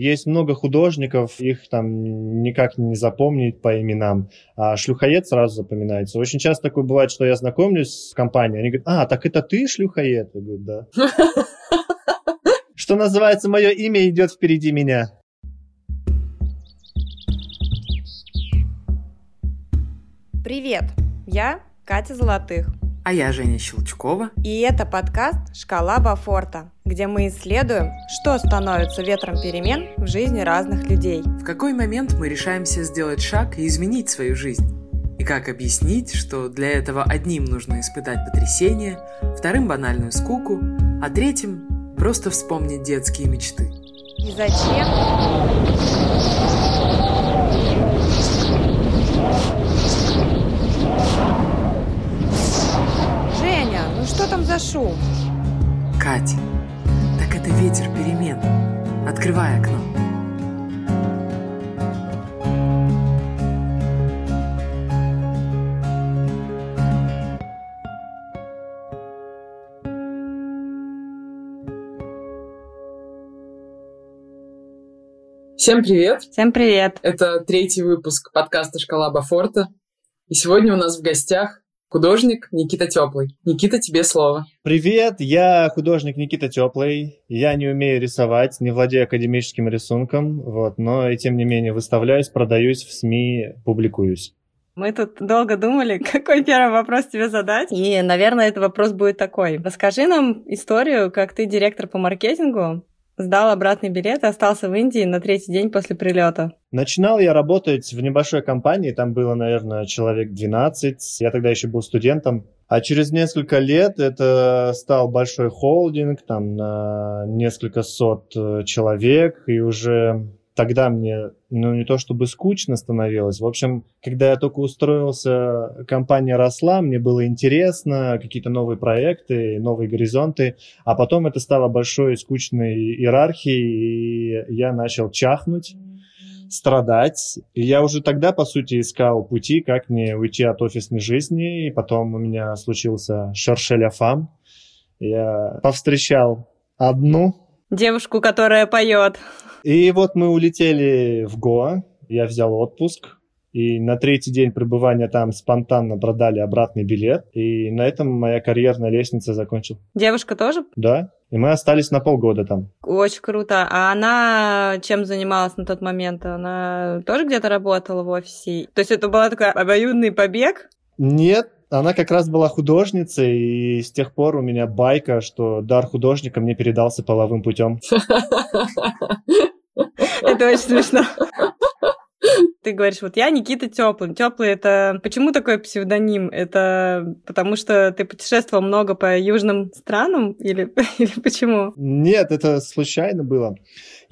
Есть много художников, их там никак не запомнить по именам, а шлюхоед сразу запоминается. Очень часто такое бывает, что я знакомлюсь с компанией, они говорят, а, так это ты шлюхоед? Я говорю, да. Что называется, мое имя идет впереди меня. Привет, я Катя Золотых. А я Женя Щелчкова. И это подкаст «Шкала Бафорта», где мы исследуем, что становится ветром перемен в жизни разных людей. В какой момент мы решаемся сделать шаг и изменить свою жизнь? И как объяснить, что для этого одним нужно испытать потрясение, вторым банальную скуку, а третьим просто вспомнить детские мечты. И зачем? Шум? Катя, так это ветер перемен. Открывай окно. Всем привет! Всем привет! Это третий выпуск подкаста «Шкала Бафорта». И сегодня у нас в гостях Художник Никита Теплый. Никита, тебе слово. Привет, я художник Никита Теплый. Я не умею рисовать, не владею академическим рисунком, вот, но и тем не менее выставляюсь, продаюсь в СМИ, публикуюсь. Мы тут долго думали, какой первый вопрос тебе задать. И, наверное, этот вопрос будет такой. Расскажи нам историю, как ты директор по маркетингу сдал обратный билет и остался в Индии на третий день после прилета. Начинал я работать в небольшой компании, там было, наверное, человек 12, я тогда еще был студентом. А через несколько лет это стал большой холдинг, там на несколько сот э, человек, и уже тогда мне, ну, не то чтобы скучно становилось. В общем, когда я только устроился, компания росла, мне было интересно, какие-то новые проекты, новые горизонты. А потом это стало большой скучной иерархией, и я начал чахнуть страдать. И я уже тогда, по сути, искал пути, как мне уйти от офисной жизни. И потом у меня случился шершеля фам. Я повстречал одну. Девушку, которая поет. И вот мы улетели в Гоа, я взял отпуск, и на третий день пребывания там спонтанно продали обратный билет, и на этом моя карьерная лестница закончилась. Девушка тоже? Да, и мы остались на полгода там. Очень круто. А она чем занималась на тот момент? Она тоже где-то работала в офисе? То есть это был такой обоюдный побег? Нет, она как раз была художницей, и с тех пор у меня байка, что дар художника мне передался половым путем. Это очень смешно. Ты говоришь, вот я Никита Теплый. Теплый это почему такой псевдоним? Это потому что ты путешествовал много по южным странам или, или почему? Нет, это случайно было.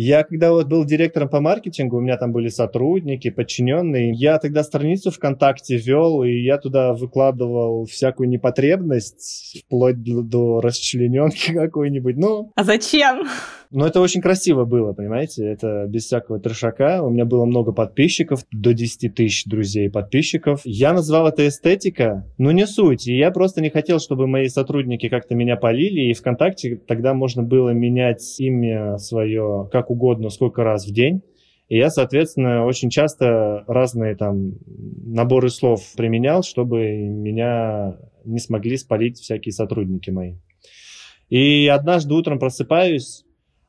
Я когда вот был директором по маркетингу, у меня там были сотрудники, подчиненные, я тогда страницу ВКонтакте вел, и я туда выкладывал всякую непотребность, вплоть до, до расчлененки какой-нибудь. Ну, а зачем? Ну, это очень красиво было, понимаете? Это без всякого трешака. У меня было много подписчиков, до 10 тысяч друзей подписчиков. Я назвал это эстетика, но не суть. И я просто не хотел, чтобы мои сотрудники как-то меня полили, и ВКонтакте тогда можно было менять имя свое как угодно, сколько раз в день. И я, соответственно, очень часто разные там наборы слов применял, чтобы меня не смогли спалить всякие сотрудники мои. И однажды утром просыпаюсь,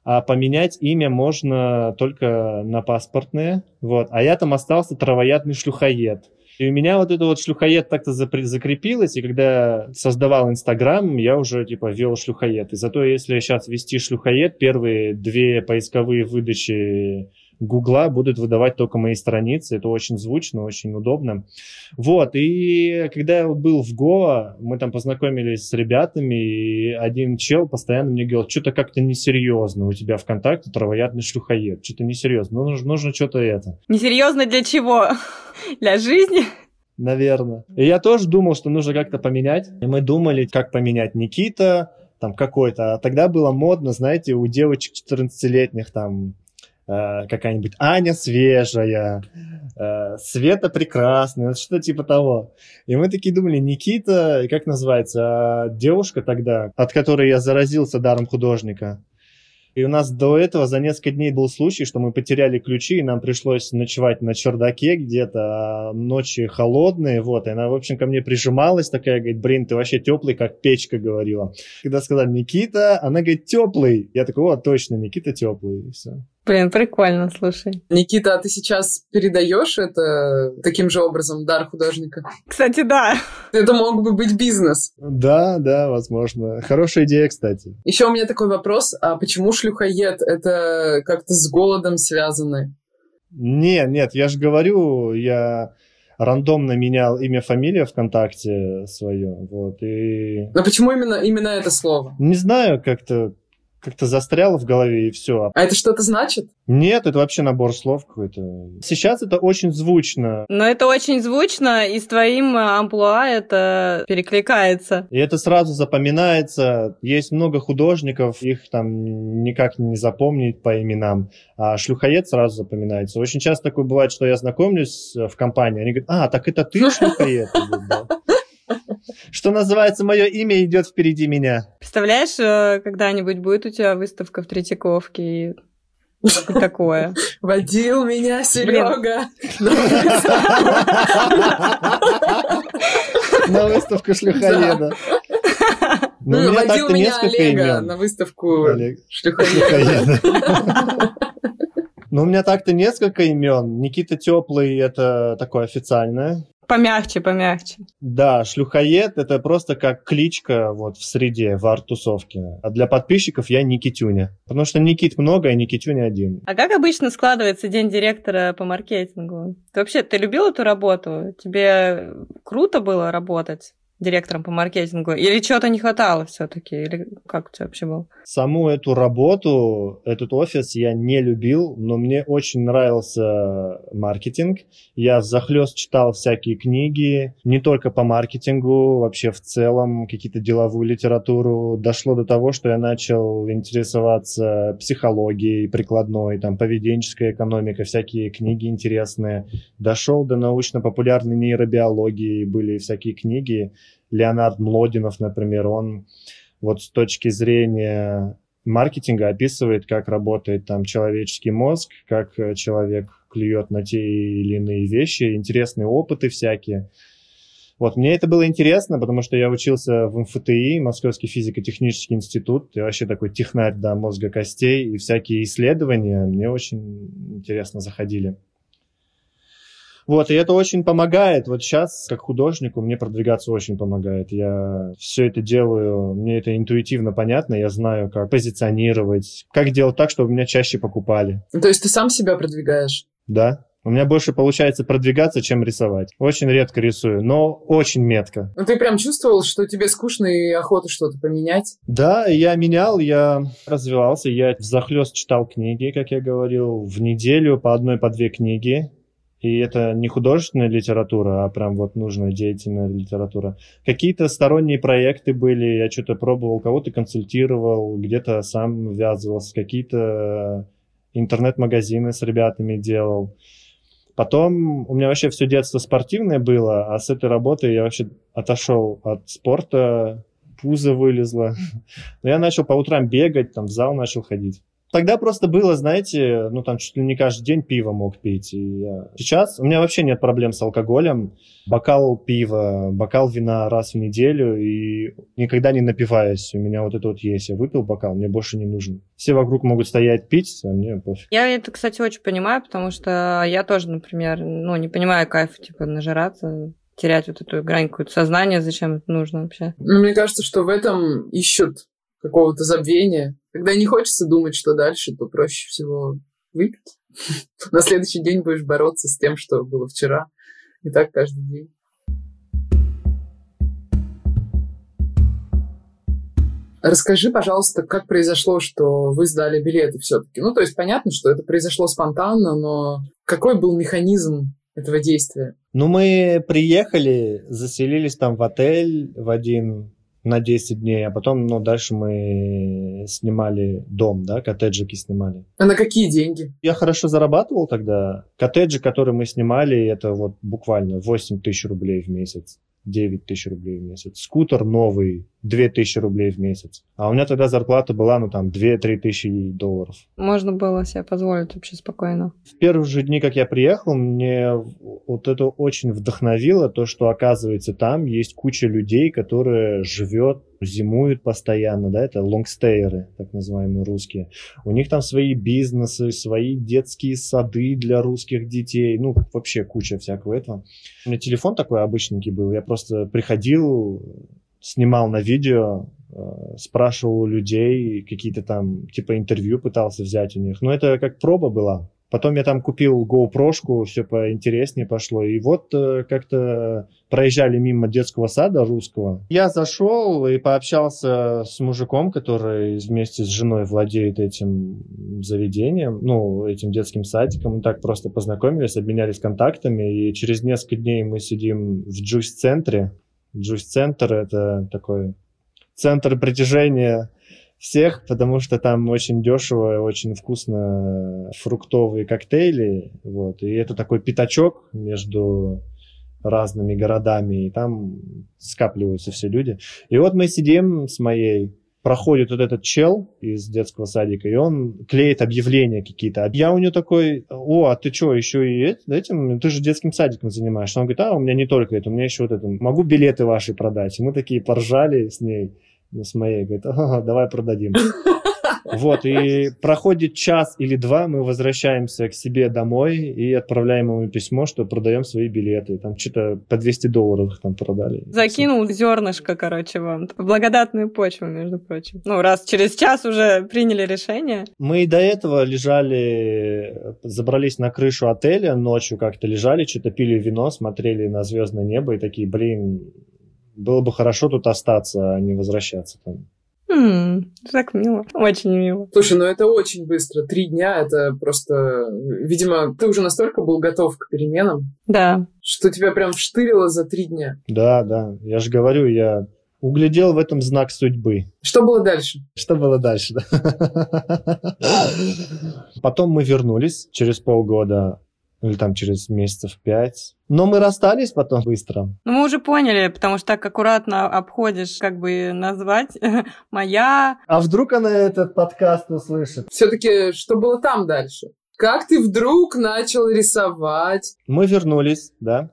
а поменять имя можно только на паспортное. Вот. А я там остался травоядный шлюхоед. И у меня вот это вот шлюхоед так-то закрепилось, и когда создавал Инстаграм, я уже типа вел шлюхоед. И зато если сейчас вести шлюхоед, первые две поисковые выдачи Гугла будут выдавать только мои страницы. Это очень звучно, очень удобно. Вот, и когда я был в Гоа, мы там познакомились с ребятами, и один чел постоянно мне говорил, что-то как-то несерьезно у тебя ВКонтакте травоядный шлюхоед, что-то несерьезно, ну, нужно, нужно что-то это. Несерьезно для чего? Для жизни? Наверное. И я тоже думал, что нужно как-то поменять. И мы думали, как поменять Никита, там какой-то. А тогда было модно, знаете, у девочек 14-летних там какая-нибудь Аня свежая, э, Света прекрасная, что-то типа того. И мы такие думали, Никита, как называется, а девушка тогда, от которой я заразился даром художника. И у нас до этого за несколько дней был случай, что мы потеряли ключи, и нам пришлось ночевать на чердаке где-то, а ночи холодные, вот, и она, в общем, ко мне прижималась такая, говорит, блин, ты вообще теплый, как печка, говорила. Когда сказали Никита, она говорит, теплый. Я такой, о, точно, Никита теплый, и все. Блин, прикольно, слушай. Никита, а ты сейчас передаешь это таким же образом, дар художника? Кстати, да. Это мог бы быть бизнес. Да, да, возможно. Хорошая идея, кстати. Еще у меня такой вопрос, а почему шлюхоед? Это как-то с голодом связано? Не, нет, я же говорю, я рандомно менял имя, фамилия ВКонтакте свое, вот, и... Но почему именно, именно это слово? Не знаю, как-то как-то застряло в голове и все. А это что-то значит? Нет, это вообще набор слов какой-то. Сейчас это очень звучно. Но это очень звучно, и с твоим э, амплуа это перекликается. И это сразу запоминается. Есть много художников, их там никак не запомнить по именам, а шлюхоед сразу запоминается. Очень часто такое бывает, что я знакомлюсь в компании, они говорят, а, так это ты шлюхоед? Что называется, мое имя идет впереди меня. Представляешь, э, когда-нибудь будет у тебя выставка в Третьяковке и такое. Водил меня Серега. На выставку шлюхоеда. Ну, водил меня Олега на выставку шлюхоеда. Ну, у меня так-то несколько имен. Никита Теплый это такое официальное. Помягче, помягче. Да, шлюхоед это просто как кличка вот в среде, в арт-тусовке. А для подписчиков я Никитюня. Потому что Никит много, а Никитюня один. А как обычно складывается день директора по маркетингу? Ты вообще, ты любил эту работу? Тебе круто было работать? Директором по маркетингу? Или чего-то не хватало все-таки? Или как у тебя вообще было? Саму эту работу, этот офис я не любил, но мне очень нравился маркетинг. Я захлест читал всякие книги, не только по маркетингу, вообще в целом, какие-то деловую литературу. Дошло до того, что я начал интересоваться психологией прикладной, там, поведенческой экономикой, всякие книги интересные. Дошел до научно-популярной нейробиологии, были всякие книги. Леонард Млодинов, например, он вот с точки зрения маркетинга описывает, как работает там человеческий мозг, как э, человек клюет на те или иные вещи, интересные опыты всякие. Вот, мне это было интересно, потому что я учился в МФТИ, Московский физико-технический институт, и вообще такой технарь до мозга костей, и всякие исследования мне очень интересно заходили. Вот, и это очень помогает. Вот сейчас, как художнику, мне продвигаться очень помогает. Я все это делаю, мне это интуитивно понятно, я знаю, как позиционировать, как делать так, чтобы меня чаще покупали. То есть ты сам себя продвигаешь? Да. У меня больше получается продвигаться, чем рисовать. Очень редко рисую, но очень метко. Ну ты прям чувствовал, что тебе скучно и охота что-то поменять? Да, я менял, я развивался, я захлест читал книги, как я говорил, в неделю по одной, по две книги. И это не художественная литература, а прям вот нужная деятельная литература. Какие-то сторонние проекты были, я что-то пробовал, кого-то консультировал, где-то сам ввязывался, какие-то интернет-магазины с ребятами делал. Потом у меня вообще все детство спортивное было, а с этой работы я вообще отошел от спорта, пузо вылезло. Но я начал по утрам бегать, там в зал начал ходить. Тогда просто было, знаете, ну там чуть ли не каждый день пиво мог пить. И я... Сейчас у меня вообще нет проблем с алкоголем. Бокал пива, бокал вина раз в неделю и никогда не напиваюсь. У меня вот это вот есть. Я выпил бокал, мне больше не нужен. Все вокруг могут стоять пить, а мне пофиг. Я это, кстати, очень понимаю, потому что я тоже, например, ну не понимаю кайф, типа, нажираться терять вот эту грань какое-то сознание, зачем это нужно вообще? Ну, мне кажется, что в этом ищут какого-то забвения. Когда не хочется думать, что дальше, то проще всего выпить. На следующий день будешь бороться с тем, что было вчера. И так каждый день. Расскажи, пожалуйста, как произошло, что вы сдали билеты все-таки. Ну, то есть понятно, что это произошло спонтанно, но какой был механизм этого действия? Ну, мы приехали, заселились там в отель в один на 10 дней, а потом, ну, дальше мы снимали дом, да, коттеджики снимали. А на какие деньги? Я хорошо зарабатывал тогда. Коттеджи, которые мы снимали, это вот буквально 8 тысяч рублей в месяц. 9 тысяч рублей в месяц. Скутер новый 2 тысячи рублей в месяц. А у меня тогда зарплата была, ну, там, 2-3 тысячи долларов. Можно было себе позволить вообще спокойно. В первые же дни, как я приехал, мне вот это очень вдохновило, то, что, оказывается, там есть куча людей, которые живет зимуют постоянно, да, это лонгстейеры, так называемые русские. У них там свои бизнесы, свои детские сады для русских детей, ну, вообще куча всякого этого. У меня телефон такой обычненький был, я просто приходил, снимал на видео, э, спрашивал у людей, какие-то там, типа, интервью пытался взять у них. Но это как проба была. Потом я там купил GoPro, все поинтереснее пошло. И вот э, как-то проезжали мимо детского сада русского. Я зашел и пообщался с мужиком, который вместе с женой владеет этим заведением, ну, этим детским садиком. Мы так просто познакомились, обменялись контактами. И через несколько дней мы сидим в джусь-центре. Джусь-центр — это такой центр притяжения всех, потому что там очень дешево, очень вкусно фруктовые коктейли, вот, и это такой пятачок между разными городами, и там скапливаются все люди. И вот мы сидим с моей проходит вот этот чел из детского садика, и он клеит объявления какие-то. А я у него такой, о, а ты что, еще и этим? Ты же детским садиком занимаешься. Он говорит, а, у меня не только это, у меня еще вот это. Могу билеты ваши продать? И мы такие поржали с ней с моей, говорит, ага, давай продадим. Вот, и проходит час или два, мы возвращаемся к себе домой и отправляем ему письмо, что продаем свои билеты. Там что-то по 200 долларов там продали. Закинул зернышко, короче, вам. В благодатную почву, между прочим. Ну, раз через час уже приняли решение. Мы и до этого лежали, забрались на крышу отеля ночью как-то лежали, что-то пили вино, смотрели на звездное небо и такие, блин, было бы хорошо тут остаться, а не возвращаться там. М-м, так мило. Очень мило. Слушай, ну это очень быстро. Три дня это просто... Видимо, ты уже настолько был готов к переменам. Да. Что тебя прям вштырило за три дня. Да, да. Я же говорю, я углядел в этом знак судьбы. Что было дальше? Что было дальше, да. Потом мы вернулись через полгода или там через месяцев пять. Но мы расстались потом быстро. Ну, мы уже поняли, потому что так аккуратно обходишь, как бы назвать, моя... А вдруг она этот подкаст услышит? Все-таки, что было там дальше? Как ты вдруг начал рисовать? Мы вернулись, да,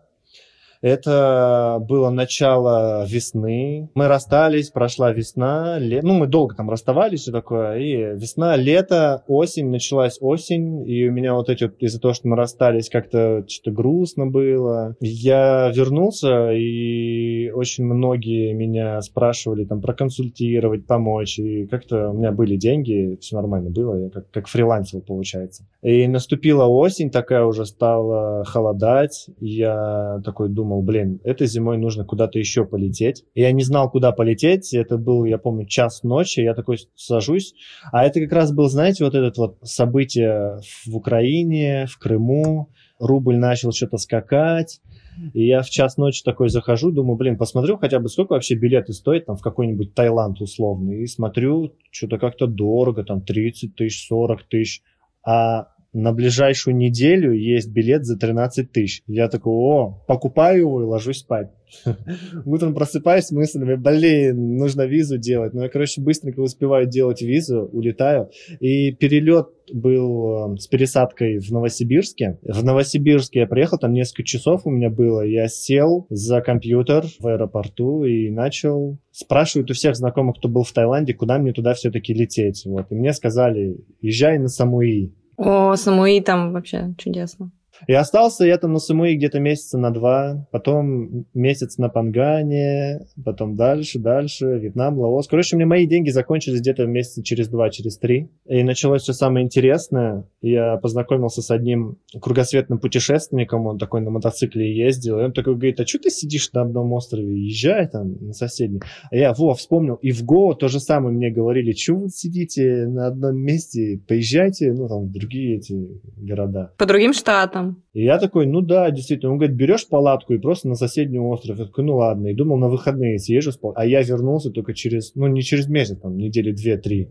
это было начало весны. Мы расстались, прошла весна, ле... ну, мы долго там расставались, все такое, и весна, лето, осень, началась осень, и у меня вот эти вот, из-за того, что мы расстались, как-то что-то грустно было. Я вернулся, и очень многие меня спрашивали там проконсультировать, помочь, и как-то у меня были деньги, все нормально было, я как, как фрилансил, получается. И наступила осень, такая уже стала холодать, я такой думал, думал, блин, этой зимой нужно куда-то еще полететь. Я не знал, куда полететь. Это был, я помню, час ночи. Я такой сажусь. А это как раз был, знаете, вот этот вот событие в Украине, в Крыму. Рубль начал что-то скакать. И я в час ночи такой захожу, думаю, блин, посмотрю хотя бы, сколько вообще билеты стоят там в какой-нибудь Таиланд условный. И смотрю, что-то как-то дорого, там 30 тысяч, 40 тысяч. А на ближайшую неделю есть билет за 13 тысяч. Я такой, о, покупаю его и ложусь спать. Утром просыпаюсь с мыслями, блин, нужно визу делать. Ну, я, короче, быстренько успеваю делать визу, улетаю. И перелет был э, с пересадкой в Новосибирске. В Новосибирске я приехал, там несколько часов у меня было. Я сел за компьютер в аэропорту и начал спрашивать у всех знакомых, кто был в Таиланде, куда мне туда все-таки лететь. Вот. И мне сказали, езжай на Самуи. О, Самуи там вообще чудесно. И остался я там на Самуи где-то месяца на два, потом месяц на Пангане, потом дальше, дальше, Вьетнам, Лаос. Короче, меня мои деньги закончились где-то месяца через два, через три. И началось все самое интересное. Я познакомился с одним кругосветным путешественником, он такой на мотоцикле ездил, и он такой говорит, а что ты сидишь на одном острове, езжай там на соседний. А я, во, вспомнил, и в Гоа то же самое мне говорили, что вы сидите на одном месте, поезжайте, ну, там, в другие эти города. По другим штатам. И я такой, ну да, действительно. Он говорит, берешь палатку и просто на соседний остров. Я такой, ну ладно. И думал, на выходные съезжу. А я вернулся только через, ну не через месяц, там, недели две-три.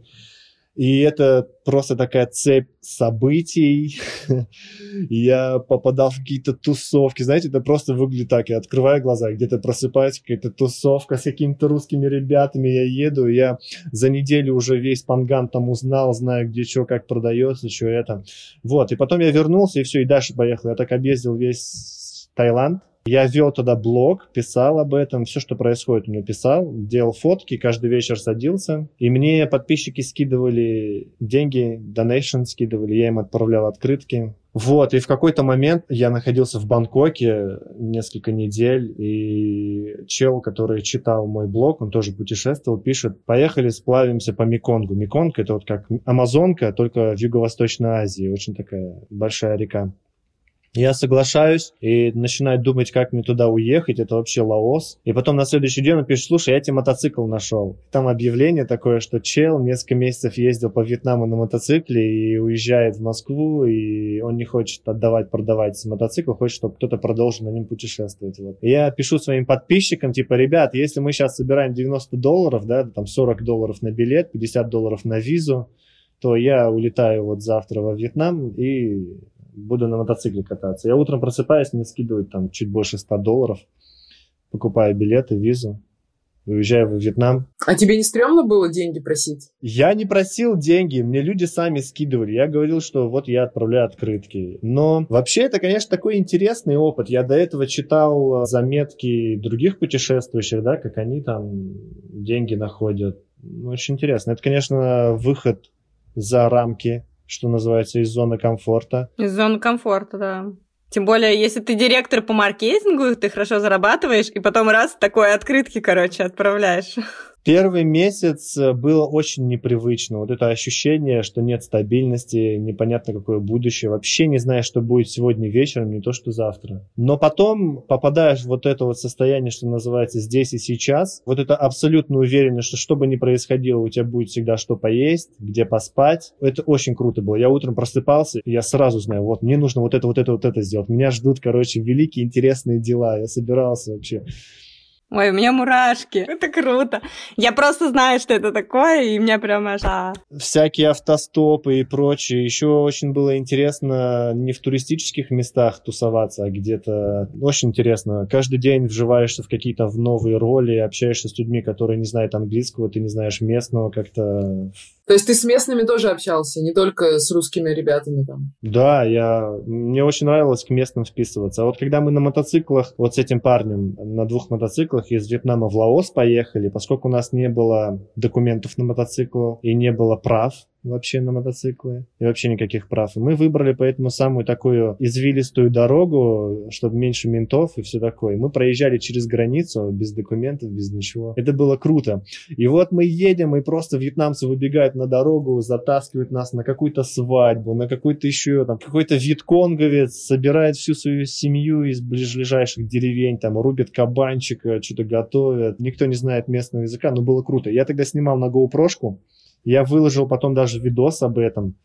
И это просто такая цепь событий. я попадал в какие-то тусовки. Знаете, это просто выглядит так. Я открываю глаза, где-то просыпаюсь, какая-то тусовка с какими-то русскими ребятами. Я еду, я за неделю уже весь панган там узнал, знаю, где что, как продается, что это. Вот, и потом я вернулся, и все, и дальше поехал. Я так объездил весь Таиланд. Я вел туда блог, писал об этом, все, что происходит, мне писал, делал фотки, каждый вечер садился. И мне подписчики скидывали деньги, донейшн скидывали, я им отправлял открытки. Вот, и в какой-то момент я находился в Бангкоке несколько недель, и чел, который читал мой блог, он тоже путешествовал, пишет, поехали сплавимся по Меконгу. Меконг — это вот как Амазонка, только в Юго-Восточной Азии, очень такая большая река. Я соглашаюсь и начинаю думать, как мне туда уехать. Это вообще Лаос. И потом на следующий день он пишет, слушай, я тебе мотоцикл нашел. Там объявление такое, что чел несколько месяцев ездил по Вьетнаму на мотоцикле и уезжает в Москву, и он не хочет отдавать, продавать мотоцикл, хочет, чтобы кто-то продолжил на нем путешествовать. Вот. Я пишу своим подписчикам, типа, ребят, если мы сейчас собираем 90 долларов, да, там 40 долларов на билет, 50 долларов на визу, то я улетаю вот завтра во Вьетнам и буду на мотоцикле кататься. Я утром просыпаюсь, мне скидывают там чуть больше 100 долларов, покупаю билеты, визу, уезжаю в Вьетнам. А тебе не стрёмно было деньги просить? Я не просил деньги, мне люди сами скидывали. Я говорил, что вот я отправляю открытки. Но вообще это, конечно, такой интересный опыт. Я до этого читал заметки других путешествующих, да, как они там деньги находят. Очень интересно. Это, конечно, выход за рамки что называется, из зоны комфорта. Из зоны комфорта, да. Тем более, если ты директор по маркетингу, ты хорошо зарабатываешь, и потом раз такой открытки, короче, отправляешь. Первый месяц э, было очень непривычно. Вот это ощущение, что нет стабильности, непонятно какое будущее. Вообще не знаешь, что будет сегодня вечером, не то что завтра. Но потом попадаешь в вот это вот состояние, что называется здесь и сейчас. Вот это абсолютно уверенность, что что бы ни происходило, у тебя будет всегда что поесть, где поспать. Это очень круто было. Я утром просыпался, и я сразу знаю, вот мне нужно вот это, вот это, вот это сделать. Меня ждут, короче, великие интересные дела. Я собирался вообще Ой, у меня мурашки. Это круто. Я просто знаю, что это такое, и меня прям аж... А. Всякие автостопы и прочее. Еще очень было интересно не в туристических местах тусоваться, а где-то... Очень интересно. Каждый день вживаешься в какие-то в новые роли, общаешься с людьми, которые не знают английского, ты не знаешь местного, как-то то есть ты с местными тоже общался, не только с русскими ребятами там? Да, я... мне очень нравилось к местным вписываться. А вот когда мы на мотоциклах, вот с этим парнем, на двух мотоциклах из Вьетнама в Лаос поехали, поскольку у нас не было документов на мотоцикл и не было прав, вообще на мотоциклы и вообще никаких прав. И мы выбрали поэтому самую такую извилистую дорогу, чтобы меньше ментов и все такое. Мы проезжали через границу без документов, без ничего. Это было круто. И вот мы едем, и просто вьетнамцы выбегают на дорогу, затаскивают нас на какую-то свадьбу, на какой-то еще там какой-то вьетконговец собирает всю свою семью из ближайших деревень, там рубит кабанчика, что-то готовят. Никто не знает местного языка, но было круто. Я тогда снимал на GoPro, я выложил потом даже видос об этом.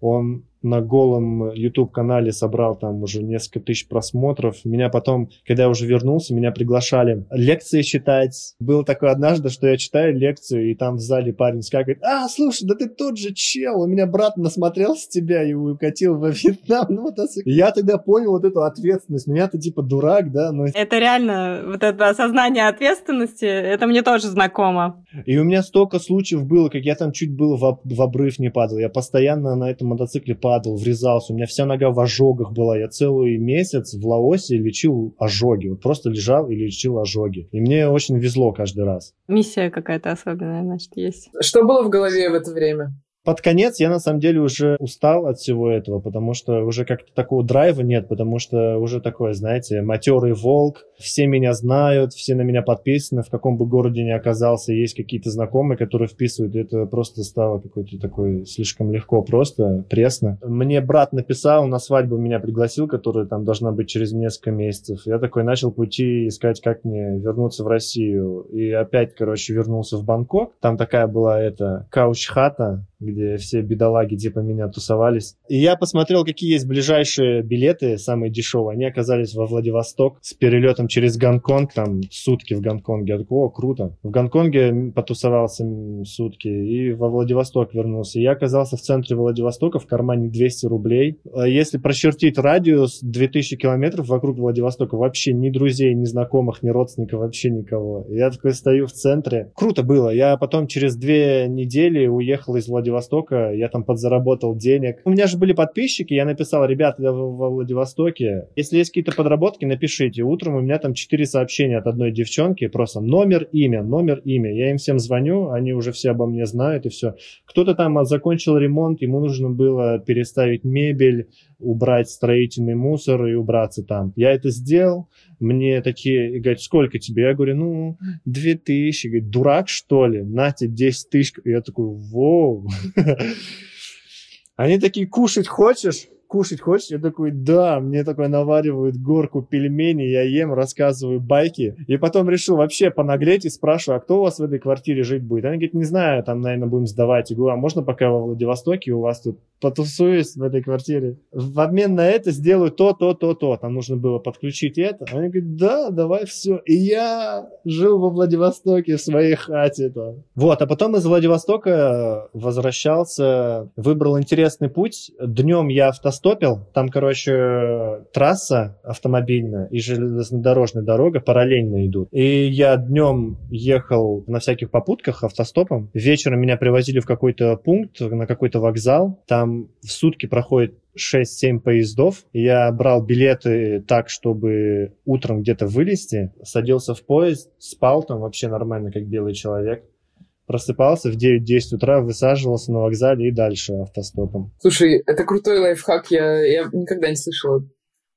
Он на голом YouTube-канале собрал там уже несколько тысяч просмотров. Меня потом, когда я уже вернулся, меня приглашали лекции читать. Было такое однажды, что я читаю лекцию, и там в зале парень скакивает, а, слушай, да ты тот же чел, у меня брат насмотрелся тебя и укатил во Вьетнам на мотоцикле. Я тогда понял вот эту ответственность. Ну, я-то типа дурак, да, но... Это реально, вот это осознание ответственности, это мне тоже знакомо. И у меня столько случаев было, как я там чуть было в, в обрыв не падал. Я постоянно на этом мотоцикле падал, врезался, у меня вся нога в ожогах была. Я целый месяц в Лаосе лечил ожоги. Вот просто лежал и лечил ожоги. И мне очень везло каждый раз. Миссия какая-то особенная, значит, есть. Что было в голове в это время? Под конец я на самом деле уже устал от всего этого, потому что уже как-то такого драйва нет, потому что уже такое, знаете, матерый волк, все меня знают, все на меня подписаны, в каком бы городе ни оказался, есть какие-то знакомые, которые вписывают, и это просто стало какой-то такой слишком легко, просто пресно. Мне брат написал, на свадьбу меня пригласил, которая там должна быть через несколько месяцев. Я такой начал пути искать, как мне вернуться в Россию. И опять, короче, вернулся в Бангкок. Там такая была эта кауч-хата, где все бедолаги типа меня тусовались. И я посмотрел, какие есть ближайшие билеты, самые дешевые. Они оказались во Владивосток с перелетом через Гонконг, там сутки в Гонконге. Я такой, о, круто. В Гонконге потусовался сутки и во Владивосток вернулся. Я оказался в центре Владивостока, в кармане 200 рублей. А если прочертить радиус 2000 километров вокруг Владивостока, вообще ни друзей, ни знакомых, ни родственников, вообще никого. Я такой стою в центре. Круто было. Я потом через две недели уехал из Владивостока Владивостока, я там подзаработал денег. У меня же были подписчики, я написал, ребята, я во Владивостоке. Если есть какие-то подработки, напишите. Утром у меня там четыре сообщения от одной девчонки, просто номер, имя, номер, имя. Я им всем звоню, они уже все обо мне знают и все. Кто-то там закончил ремонт, ему нужно было переставить мебель, убрать строительный мусор и убраться там. Я это сделал, мне такие, говорят, сколько тебе? Я говорю, ну, две тысячи. Говорит, дурак, что ли? На тебе 10 тысяч. Я такой, воу. Они такие, кушать хочешь? Кушать хочешь? Я такой, да, мне такой наваривают горку пельменей, я ем, рассказываю байки. И потом решил вообще понаглеть и спрашиваю, а кто у вас в этой квартире жить будет? Они говорят, не знаю, там, наверное, будем сдавать. Я говорю, а можно пока во Владивостоке у вас тут потусуюсь в этой квартире? В обмен на это сделаю то, то, то, то. Там нужно было подключить это. Они говорят, да, давай все. И я жил во Владивостоке в своей хате. Там. Вот, а потом из Владивостока возвращался, выбрал интересный путь. Днем я автостопом автостопил. Там, короче, трасса автомобильная и железнодорожная дорога параллельно идут. И я днем ехал на всяких попутках автостопом. Вечером меня привозили в какой-то пункт, на какой-то вокзал. Там в сутки проходит 6-7 поездов. Я брал билеты так, чтобы утром где-то вылезти, садился в поезд, спал там вообще нормально, как белый человек просыпался в 9-10 утра, высаживался на вокзале и дальше автостопом. Слушай, это крутой лайфхак, я, я никогда не слышала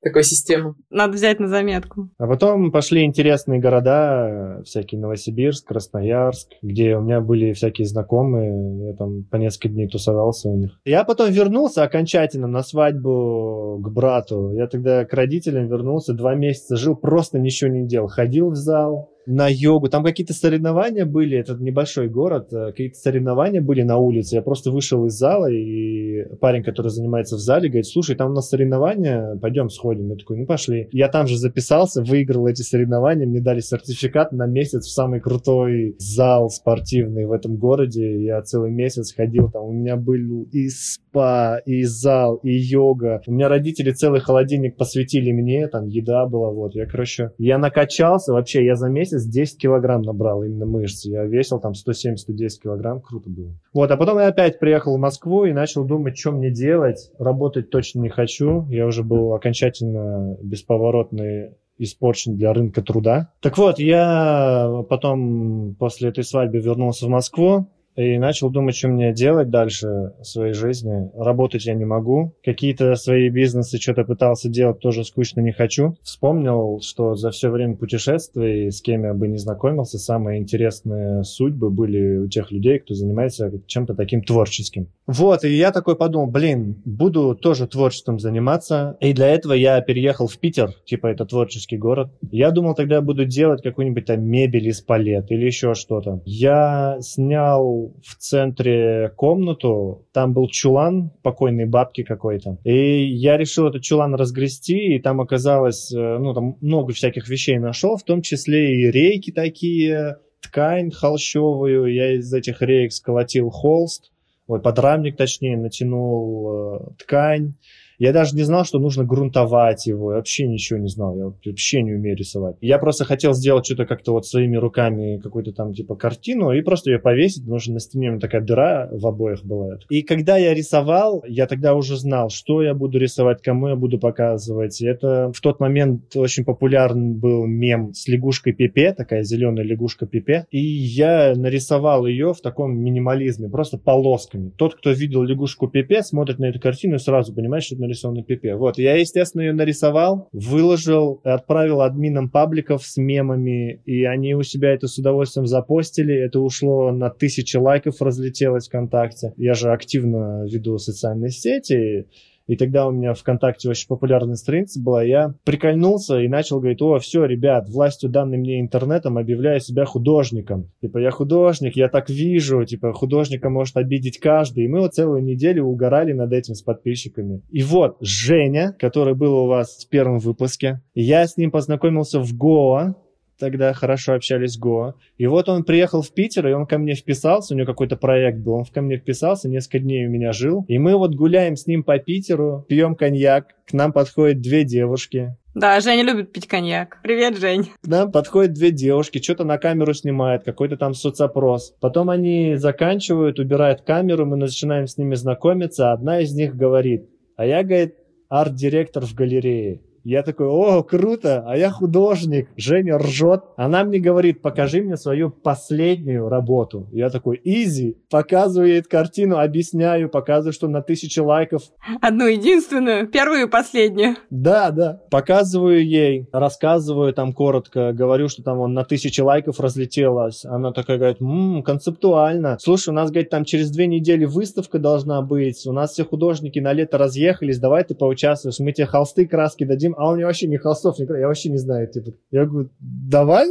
такой системы. Надо взять на заметку. А потом пошли интересные города, всякие Новосибирск, Красноярск, где у меня были всякие знакомые, я там по несколько дней тусовался у них. Я потом вернулся окончательно на свадьбу к брату. Я тогда к родителям вернулся, два месяца жил, просто ничего не делал. Ходил в зал, на йогу. Там какие-то соревнования были, этот небольшой город, э, какие-то соревнования были на улице. Я просто вышел из зала, и парень, который занимается в зале, говорит, слушай, там у нас соревнования, пойдем сходим. Я такой, ну пошли. Я там же записался, выиграл эти соревнования, мне дали сертификат на месяц в самый крутой зал спортивный в этом городе. Я целый месяц ходил там, у меня был и спа, и зал, и йога. У меня родители целый холодильник посвятили мне, там еда была, вот. Я, короче, я накачался, вообще, я за месяц месяц 10 килограмм набрал именно мышц. Я весил там 170-110 килограмм, круто было. Вот, а потом я опять приехал в Москву и начал думать, что мне делать. Работать точно не хочу. Я уже был окончательно бесповоротный испорчен для рынка труда. Так вот, я потом после этой свадьбы вернулся в Москву, и начал думать, что мне делать дальше в своей жизни. Работать я не могу. Какие-то свои бизнесы что-то пытался делать, тоже скучно не хочу. Вспомнил, что за все время путешествий, с кем я бы не знакомился, самые интересные судьбы были у тех людей, кто занимается чем-то таким творческим. Вот, и я такой подумал, блин, буду тоже творчеством заниматься. И для этого я переехал в Питер, типа это творческий город. Я думал, тогда буду делать какую-нибудь там мебель из палет или еще что-то. Я снял в центре комнату, там был чулан покойной бабки какой-то, и я решил этот чулан разгрести, и там оказалось, э, ну, там много всяких вещей нашел, в том числе и рейки такие, ткань холщовую, я из этих рейк сколотил холст, вот подрамник точнее, натянул э, ткань, я даже не знал, что нужно грунтовать его. Я вообще ничего не знал. Я вообще не умею рисовать. Я просто хотел сделать что-то как-то вот своими руками, какую-то там типа картину, и просто ее повесить, потому что на стене у меня такая дыра в обоих была. И когда я рисовал, я тогда уже знал, что я буду рисовать, кому я буду показывать. И это в тот момент очень популярный был мем с лягушкой Пепе, такая зеленая лягушка Пепе. И я нарисовал ее в таком минимализме, просто полосками. Тот, кто видел лягушку Пепе, смотрит на эту картину и сразу понимает, что это нарисована пипе. Вот, я, естественно, ее нарисовал, выложил, отправил админам пабликов с мемами, и они у себя это с удовольствием запостили. Это ушло на тысячи лайков, разлетелось ВКонтакте. Я же активно веду социальные сети, и тогда у меня ВКонтакте очень популярная страница была, я прикольнулся и начал говорить, о, все, ребят, властью данной мне интернетом объявляю себя художником. Типа, я художник, я так вижу, типа, художника может обидеть каждый. И мы вот целую неделю угорали над этим с подписчиками. И вот Женя, который был у вас в первом выпуске, я с ним познакомился в Гоа, тогда хорошо общались Го. И вот он приехал в Питер, и он ко мне вписался, у него какой-то проект был, он ко мне вписался, несколько дней у меня жил. И мы вот гуляем с ним по Питеру, пьем коньяк, к нам подходят две девушки, да, Женя любит пить коньяк. Привет, Жень. К нам подходят две девушки, что-то на камеру снимают, какой-то там соцопрос. Потом они заканчивают, убирают камеру, мы начинаем с ними знакомиться. Одна из них говорит, а я, говорит, арт-директор в галерее. Я такой, о, круто, а я художник. Женя ржет. Она мне говорит, покажи мне свою последнюю работу. Я такой, изи. Показываю ей картину, объясняю, показываю, что на тысячи лайков. Одну единственную, первую и последнюю. Да, да. Показываю ей, рассказываю там коротко, говорю, что там он на тысячи лайков разлетелась. Она такая говорит, ммм, концептуально. Слушай, у нас, говорит, там через две недели выставка должна быть. У нас все художники на лето разъехались, давай ты поучаствуешь. Мы тебе холсты, краски дадим а он мне вообще не не, я вообще не знаю, типа. Я говорю, давай.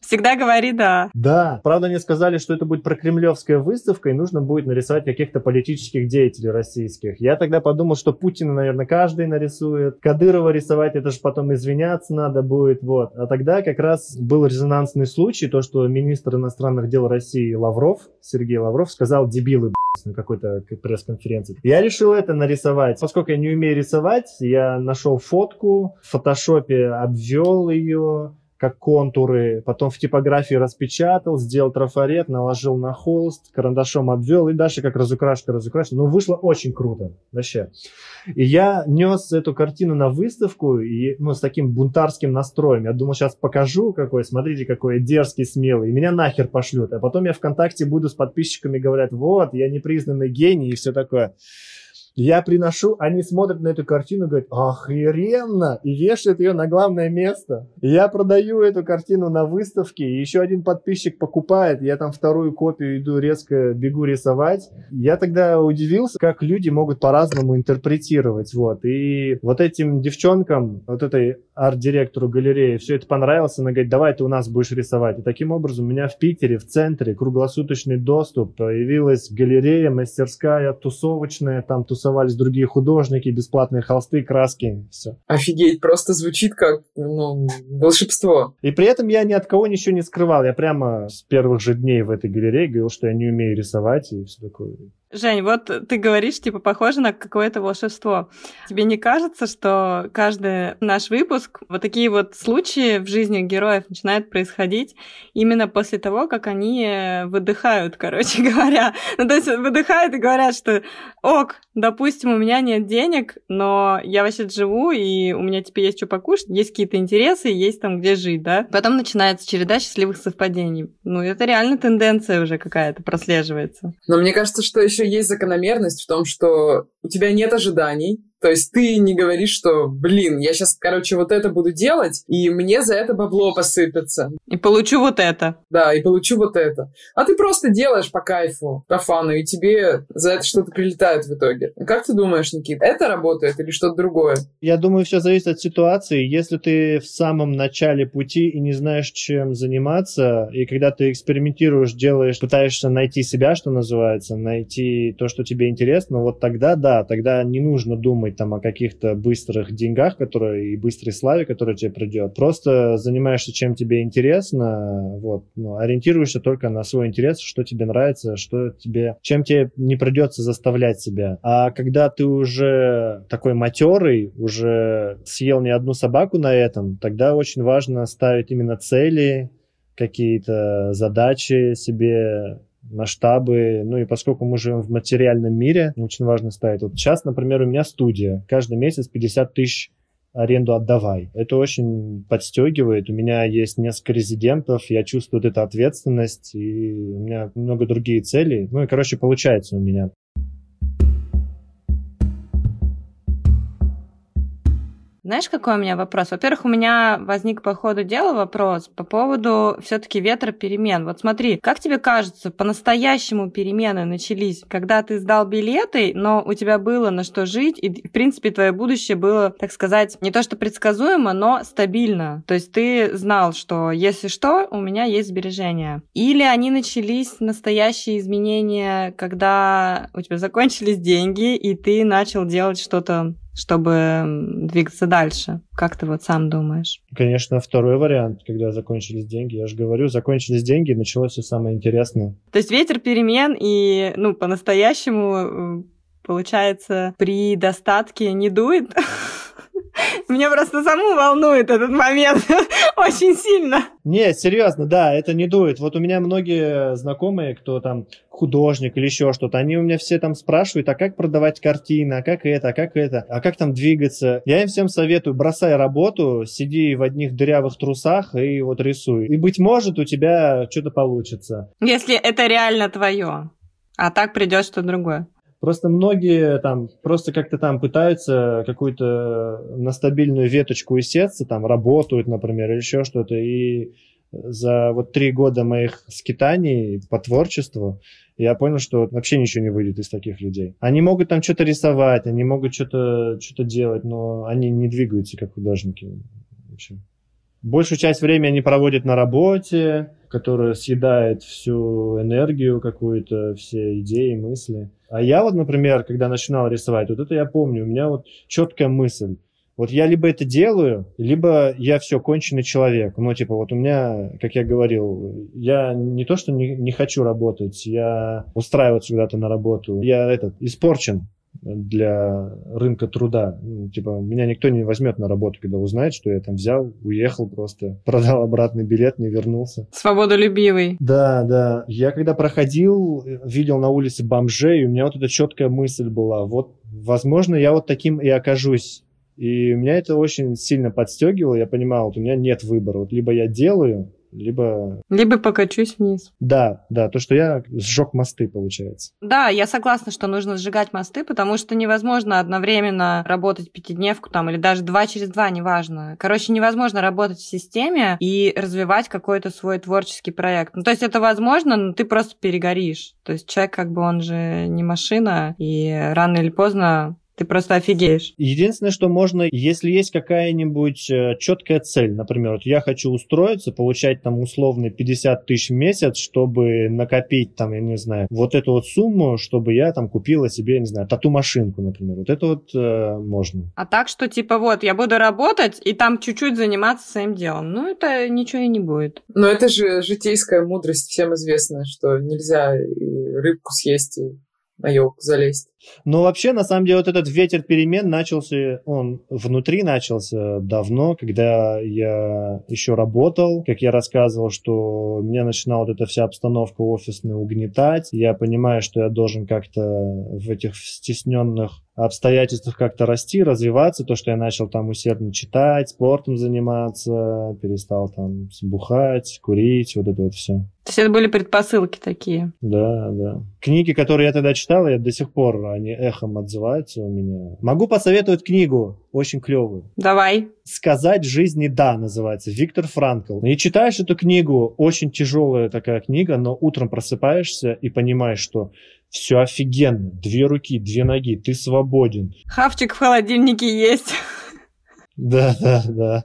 Всегда говори да. Да. Правда, они сказали, что это будет прокремлевская выставка, и нужно будет нарисовать каких-то политических деятелей российских. Я тогда подумал, что Путина, наверное, каждый нарисует. Кадырова рисовать, это же потом извиняться надо будет, вот. А тогда как раз был резонансный случай, то, что министр иностранных дел России Лавров, Сергей Лавров, сказал, дебилы, на какой-то пресс-конференции. Я решил это нарисовать. Поскольку я не умею рисовать, я нашел фотку, в фотошопе обвел ее, как контуры, потом в типографии распечатал, сделал трафарет, наложил на холст, карандашом обвел и дальше как разукрашка, разукрашка. Ну, вышло очень круто, вообще. И я нес эту картину на выставку и, ну, с таким бунтарским настроем. Я думал, сейчас покажу какой, смотрите, какой я дерзкий, смелый. И меня нахер пошлют. А потом я ВКонтакте буду с подписчиками говорят, вот, я непризнанный гений и все такое. Я приношу, они смотрят на эту картину говорят, охеренно, и вешают ее на главное место. Я продаю эту картину на выставке, и еще один подписчик покупает, я там вторую копию иду резко бегу рисовать. Я тогда удивился, как люди могут по-разному интерпретировать, вот. И вот этим девчонкам, вот этой арт-директору галереи все это понравилось, она говорит, давай ты у нас будешь рисовать. И таким образом у меня в Питере, в центре, круглосуточный доступ, появилась галерея, мастерская, тусовочная, там тусовочная тусовались другие художники, бесплатные холсты, краски, все. Офигеть, просто звучит как ну, волшебство. И при этом я ни от кого ничего не скрывал. Я прямо с первых же дней в этой галерее говорил, что я не умею рисовать и все такое. Жень, вот ты говоришь, типа, похоже на какое-то волшебство. Тебе не кажется, что каждый наш выпуск, вот такие вот случаи в жизни героев начинают происходить именно после того, как они выдыхают, короче говоря. Ну, то есть выдыхают и говорят, что ок, допустим, у меня нет денег, но я вообще живу, и у меня теперь есть что покушать, есть какие-то интересы, есть там где жить, да? Потом начинается череда счастливых совпадений. Ну, это реально тенденция уже какая-то прослеживается. Но мне кажется, что еще есть закономерность в том, что у тебя нет ожиданий, то есть ты не говоришь, что, блин, я сейчас, короче, вот это буду делать, и мне за это бабло посыпется. И получу вот это. Да, и получу вот это. А ты просто делаешь по кайфу, по фану, и тебе за это что-то прилетает в итоге. Как ты думаешь, Никит, это работает или что-то другое? Я думаю, все зависит от ситуации. Если ты в самом начале пути и не знаешь, чем заниматься, и когда ты экспериментируешь, делаешь, пытаешься найти себя, что называется, найти то, что тебе интересно, вот тогда да, тогда не нужно думать думать там о каких-то быстрых деньгах, которые и быстрой славе, которая тебе придет. Просто занимаешься чем тебе интересно, вот, ну, ориентируешься только на свой интерес, что тебе нравится, что тебе, чем тебе не придется заставлять себя. А когда ты уже такой матерый, уже съел не одну собаку на этом, тогда очень важно ставить именно цели, какие-то задачи себе масштабы. Ну и поскольку мы живем в материальном мире, очень важно ставить. Вот сейчас, например, у меня студия. Каждый месяц 50 тысяч аренду отдавай. Это очень подстегивает. У меня есть несколько резидентов, я чувствую вот эту ответственность, и у меня много другие цели. Ну и, короче, получается у меня. Знаешь, какой у меня вопрос? Во-первых, у меня возник по ходу дела вопрос по поводу все-таки ветра перемен. Вот смотри, как тебе кажется, по-настоящему перемены начались, когда ты сдал билеты, но у тебя было на что жить, и, в принципе, твое будущее было, так сказать, не то что предсказуемо, но стабильно. То есть ты знал, что если что, у меня есть сбережения. Или они начались настоящие изменения, когда у тебя закончились деньги, и ты начал делать что-то чтобы двигаться дальше. Как ты вот сам думаешь? Конечно, второй вариант, когда закончились деньги. Я же говорю, закончились деньги, началось все самое интересное. То есть ветер перемен и, ну, по-настоящему, э, получается, при достатке не дует? Меня просто саму волнует этот момент очень сильно. Не, серьезно, да, это не дует. Вот у меня многие знакомые, кто там художник или еще что-то, они у меня все там спрашивают, а как продавать картины, а как это, а как это, а как там двигаться. Я им всем советую, бросай работу, сиди в одних дырявых трусах и вот рисуй. И, быть может, у тебя что-то получится. Если это реально твое. А так придет что-то другое. Просто многие там просто как-то там пытаются какую-то на стабильную веточку усеться, там работают, например, или еще что-то. И за вот три года моих скитаний по творчеству я понял, что вообще ничего не выйдет из таких людей. Они могут там что-то рисовать, они могут что-то что делать, но они не двигаются как художники. Вообще. Большую часть времени они проводят на работе, которая съедает всю энергию какую-то, все идеи, мысли. А я вот, например, когда начинал рисовать, вот это я помню, у меня вот четкая мысль. Вот я либо это делаю, либо я все конченый человек. Ну, типа, вот у меня, как я говорил, я не то, что не, не хочу работать, я устраиваться куда-то на работу. Я этот, испорчен для рынка труда. Ну, типа, меня никто не возьмет на работу, когда узнает, что я там взял, уехал просто, продал обратный билет, не вернулся. Свободолюбивый. Да, да. Я когда проходил, видел на улице бомжей, у меня вот эта четкая мысль была, вот, возможно, я вот таким и окажусь. И меня это очень сильно подстегивало, я понимал, вот у меня нет выбора. Вот либо я делаю, либо... Либо покачусь вниз. Да, да, то, что я сжег мосты, получается. Да, я согласна, что нужно сжигать мосты, потому что невозможно одновременно работать пятидневку там или даже два через два, неважно. Короче, невозможно работать в системе и развивать какой-то свой творческий проект. Ну, то есть это возможно, но ты просто перегоришь. То есть человек как бы он же не машина, и рано или поздно ты просто офигеешь. Единственное, что можно, если есть какая-нибудь э, четкая цель, например, вот я хочу устроиться, получать там условно 50 тысяч в месяц, чтобы накопить там, я не знаю, вот эту вот сумму, чтобы я там купила себе, я не знаю, тату-машинку, например. Вот это вот э, можно. А так, что типа вот, я буду работать и там чуть-чуть заниматься своим делом. Ну, это ничего и не будет. Но это же житейская мудрость, всем известно, что нельзя рыбку съесть и на елку залезть. Но вообще, на самом деле, вот этот ветер перемен начался, он внутри начался давно, когда я еще работал, как я рассказывал, что меня начинала вот эта вся обстановка офисная угнетать. Я понимаю, что я должен как-то в этих стесненных обстоятельствах как-то расти, развиваться, то, что я начал там усердно читать, спортом заниматься, перестал там бухать, курить, вот это вот все. То есть это были предпосылки такие? Да, да. Книги, которые я тогда читал, я до сих пор они эхом отзываются у меня. Могу посоветовать книгу, очень клевую. Давай. «Сказать жизни да» называется, Виктор Франкл. И читаешь эту книгу, очень тяжелая такая книга, но утром просыпаешься и понимаешь, что все офигенно, две руки, две ноги, ты свободен. Хавчик в холодильнике есть. Да, да, да.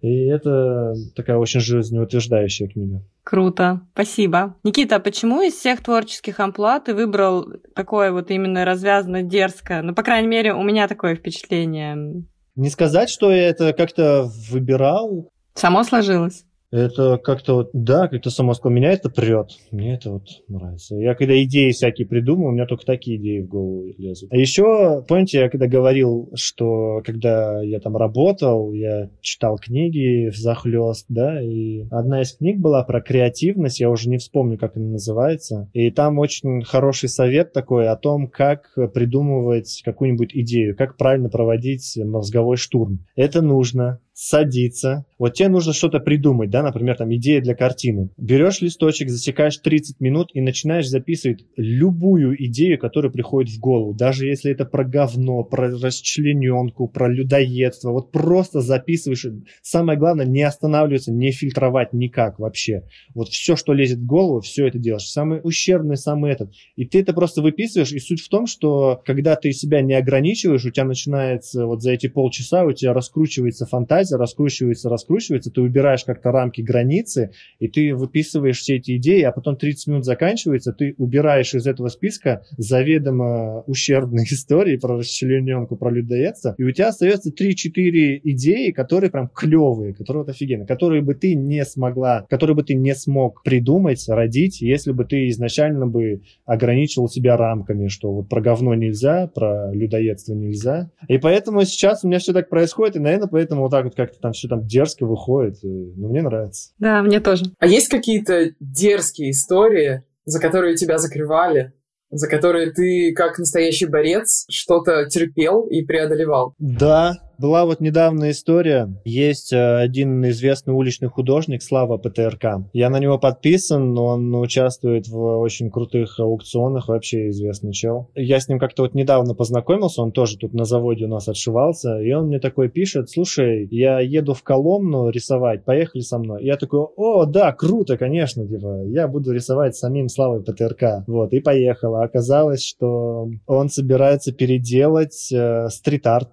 И это такая очень жизнеутверждающая книга. Круто, спасибо. Никита, а почему из всех творческих амплуа ты выбрал такое вот именно развязано дерзкое? Ну, по крайней мере, у меня такое впечатление. Не сказать, что я это как-то выбирал. Само сложилось. Это как-то вот, да, как-то само сказал, меня это прет. Мне это вот нравится. Я когда идеи всякие придумываю, у меня только такие идеи в голову лезут. А еще, помните, я когда говорил, что когда я там работал, я читал книги в захлест, да, и одна из книг была про креативность, я уже не вспомню, как она называется. И там очень хороший совет такой о том, как придумывать какую-нибудь идею, как правильно проводить мозговой штурм. Это нужно садится. Вот тебе нужно что-то придумать, да, например, там идея для картины. Берешь листочек, засекаешь 30 минут и начинаешь записывать любую идею, которая приходит в голову. Даже если это про говно, про расчлененку, про людоедство. Вот просто записываешь. Самое главное, не останавливаться, не фильтровать никак вообще. Вот все, что лезет в голову, все это делаешь. Самый ущербный, самый этот. И ты это просто выписываешь. И суть в том, что когда ты себя не ограничиваешь, у тебя начинается вот за эти полчаса у тебя раскручивается фантазия, раскручивается, раскручивается, ты убираешь как-то рамки, границы, и ты выписываешь все эти идеи, а потом 30 минут заканчивается, ты убираешь из этого списка заведомо ущербные истории про расчлененку, про людоедство, и у тебя остается 3-4 идеи, которые прям клевые, которые вот офигенно, которые бы ты не смогла, которые бы ты не смог придумать, родить, если бы ты изначально бы ограничивал себя рамками, что вот про говно нельзя, про людоедство нельзя. И поэтому сейчас у меня все так происходит, и, наверное, поэтому вот так вот как-то там все там дерзко выходит. Ну, мне нравится. Да, мне тоже. А есть какие-то дерзкие истории, за которые тебя закрывали? за которые ты, как настоящий борец, что-то терпел и преодолевал. Да, была вот недавняя история. Есть э, один известный уличный художник Слава ПТРК. Я на него подписан, он участвует в очень крутых аукционах, вообще известный чел. Я с ним как-то вот недавно познакомился, он тоже тут на заводе у нас отшивался, и он мне такой пишет, слушай, я еду в Коломну рисовать, поехали со мной. Я такой, о, да, круто, конечно, типа, я буду рисовать самим Славой ПТРК. Вот, и поехал. А оказалось, что он собирается переделать э, стрит-арт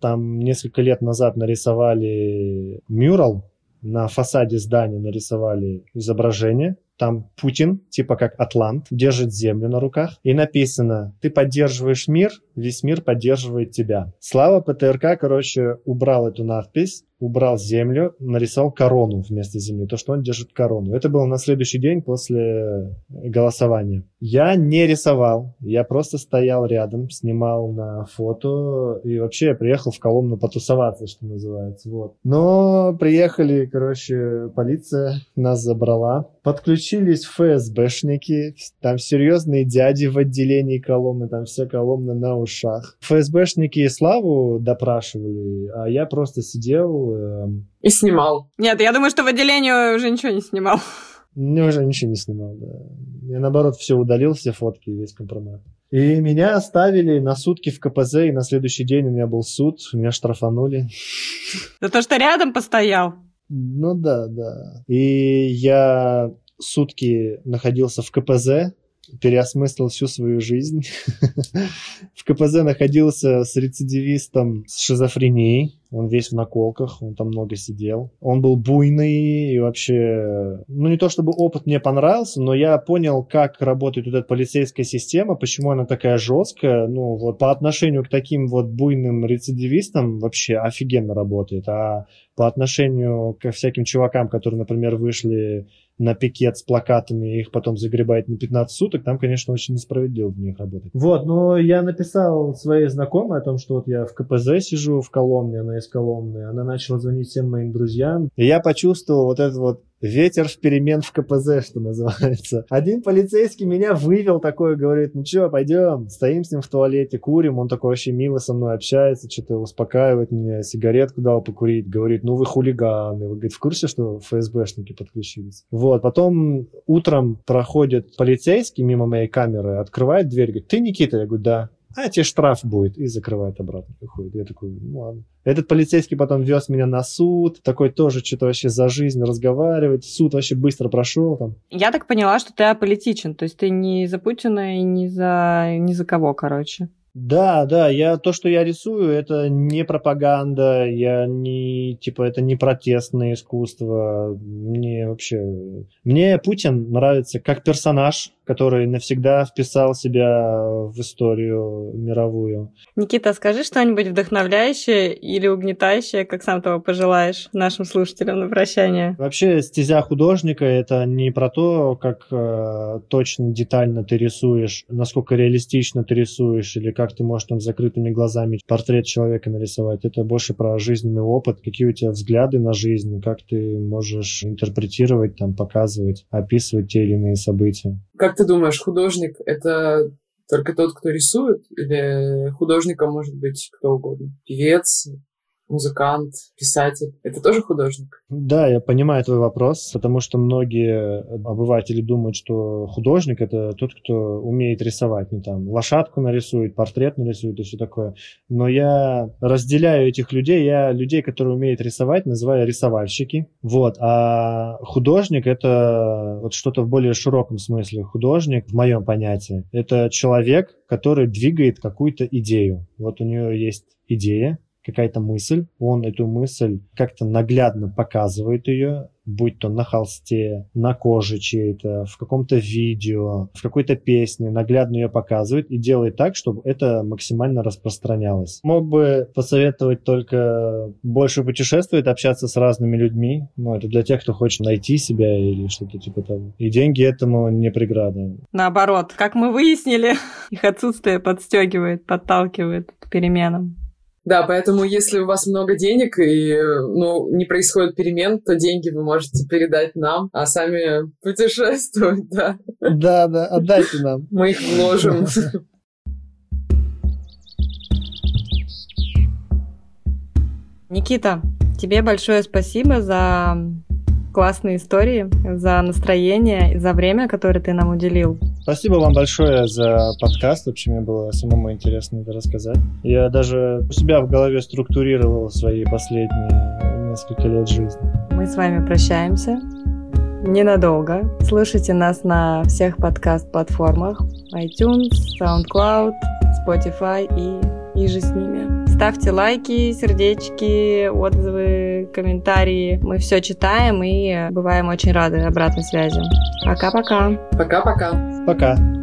там несколько лет назад нарисовали мюрал, на фасаде здания нарисовали изображение, там Путин, типа как Атлант, держит землю на руках. И написано, ты поддерживаешь мир, весь мир поддерживает тебя. Слава ПТРК, короче, убрал эту надпись, убрал землю, нарисовал корону вместо земли, то, что он держит корону. Это было на следующий день после голосования. Я не рисовал, я просто стоял рядом, снимал на фото, и вообще я приехал в Коломну потусоваться, что называется. Вот. Но приехали, короче, полиция нас забрала, подключились ФСБшники, там серьезные дяди в отделении Коломны, там вся Коломна на ушах. ФСБшники Славу допрашивали, а я просто сидел Эм, И снимал. Нет, я думаю, что в отделении уже ничего не снимал. Не, уже ничего не снимал, да. Я, наоборот, все удалил, все фотки, весь компромат. И меня оставили на сутки в КПЗ, и на следующий день у меня был суд, меня штрафанули. За то, что рядом постоял? Ну да, да. И я сутки находился в КПЗ, переосмыслил всю свою жизнь. в КПЗ находился с рецидивистом с шизофренией. Он весь в наколках, он там много сидел. Он был буйный и вообще... Ну, не то чтобы опыт мне понравился, но я понял, как работает вот эта полицейская система, почему она такая жесткая. Ну, вот по отношению к таким вот буйным рецидивистам вообще офигенно работает. А по отношению к всяким чувакам, которые, например, вышли на пикет с плакатами, и их потом загребает на 15 суток, там, конечно, очень несправедливо для них работать. Вот, но я написал своей знакомой о том, что вот я в КПЗ сижу в Коломне, она из Коломны, она начала звонить всем моим друзьям, и я почувствовал вот это вот Ветер в перемен в КПЗ, что называется. Один полицейский меня вывел такой, говорит, ну что, пойдем, стоим с ним в туалете, курим. Он такой вообще мило со мной общается, что-то успокаивает меня, сигаретку дал покурить. Говорит, ну вы хулиганы. Вы, говорит, в курсе, что ФСБшники подключились? Вот, потом утром проходит полицейский мимо моей камеры, открывает дверь, говорит, ты Никита? Я говорю, да а тебе штраф будет, и закрывает обратно, выходит. Я такой, ну ладно. Этот полицейский потом вез меня на суд, такой тоже что-то вообще за жизнь разговаривает, суд вообще быстро прошел там. Я так поняла, что ты аполитичен, то есть ты не за Путина и не за, не за кого, короче. Да, да, я то, что я рисую, это не пропаганда, я не типа это не протестное искусство. Мне вообще мне Путин нравится как персонаж, который навсегда вписал себя в историю мировую. Никита, скажи что-нибудь вдохновляющее или угнетающее, как сам того пожелаешь, нашим слушателям на прощание. Вообще, стезя художника — это не про то, как э, точно, детально ты рисуешь, насколько реалистично ты рисуешь, или как ты можешь там закрытыми глазами портрет человека нарисовать. Это больше про жизненный опыт, какие у тебя взгляды на жизнь, как ты можешь интерпретировать, там, показывать, описывать те или иные события. Как ты думаешь, художник — это только тот, кто рисует? Или художником может быть кто угодно? Певец, музыкант, писатель. Это тоже художник? Да, я понимаю твой вопрос, потому что многие обыватели думают, что художник — это тот, кто умеет рисовать. Ну, там, лошадку нарисует, портрет нарисует и все такое. Но я разделяю этих людей. Я людей, которые умеют рисовать, называю рисовальщики. Вот. А художник — это вот что-то в более широком смысле. Художник, в моем понятии, это человек, который двигает какую-то идею. Вот у него есть идея, какая-то мысль, он эту мысль как-то наглядно показывает ее, будь то на холсте, на коже чьей-то, в каком-то видео, в какой-то песне, наглядно ее показывает и делает так, чтобы это максимально распространялось. Мог бы посоветовать только больше путешествовать, общаться с разными людьми. Ну, это для тех, кто хочет найти себя или что-то типа того. И деньги этому не преграда. Наоборот, как мы выяснили, их отсутствие подстегивает, подталкивает к переменам. Да, поэтому если у вас много денег и ну, не происходит перемен, то деньги вы можете передать нам, а сами путешествовать, да. Да, да, отдайте нам. Мы их вложим. Никита, тебе большое спасибо за классные истории, за настроение, за время, которое ты нам уделил. Спасибо вам большое за подкаст. Вообще мне было самому интересно это рассказать. Я даже у себя в голове структурировал свои последние несколько лет жизни. Мы с вами прощаемся ненадолго. Слушайте нас на всех подкаст-платформах iTunes, SoundCloud, Spotify и, и же с ними. Ставьте лайки, сердечки, отзывы, комментарии. Мы все читаем и бываем очень рады обратной связи. Пока-пока. Пока-пока. Пока.